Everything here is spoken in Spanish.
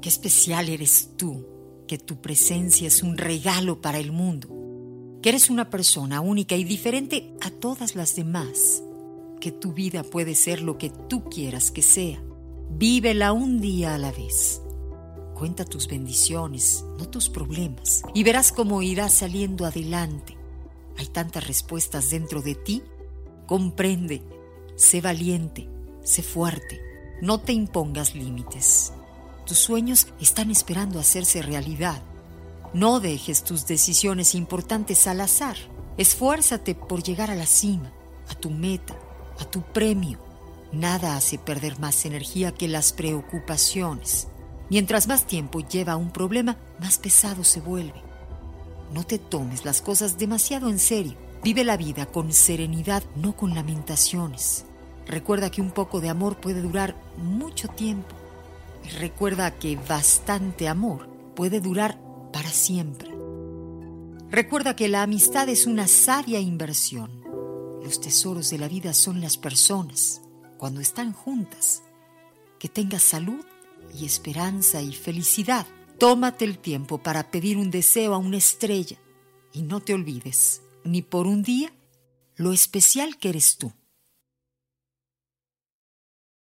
Qué especial eres tú, que tu presencia es un regalo para el mundo, que eres una persona única y diferente a todas las demás, que tu vida puede ser lo que tú quieras que sea. Vívela un día a la vez. Cuenta tus bendiciones, no tus problemas, y verás cómo irás saliendo adelante. Hay tantas respuestas dentro de ti. Comprende, sé valiente, sé fuerte, no te impongas límites. Tus sueños están esperando hacerse realidad. No dejes tus decisiones importantes al azar. Esfuérzate por llegar a la cima, a tu meta, a tu premio. Nada hace perder más energía que las preocupaciones. Mientras más tiempo lleva un problema, más pesado se vuelve. No te tomes las cosas demasiado en serio. Vive la vida con serenidad, no con lamentaciones. Recuerda que un poco de amor puede durar mucho tiempo. Recuerda que bastante amor puede durar para siempre. Recuerda que la amistad es una sabia inversión. Los tesoros de la vida son las personas, cuando están juntas. Que tengas salud y esperanza y felicidad. Tómate el tiempo para pedir un deseo a una estrella y no te olvides, ni por un día, lo especial que eres tú.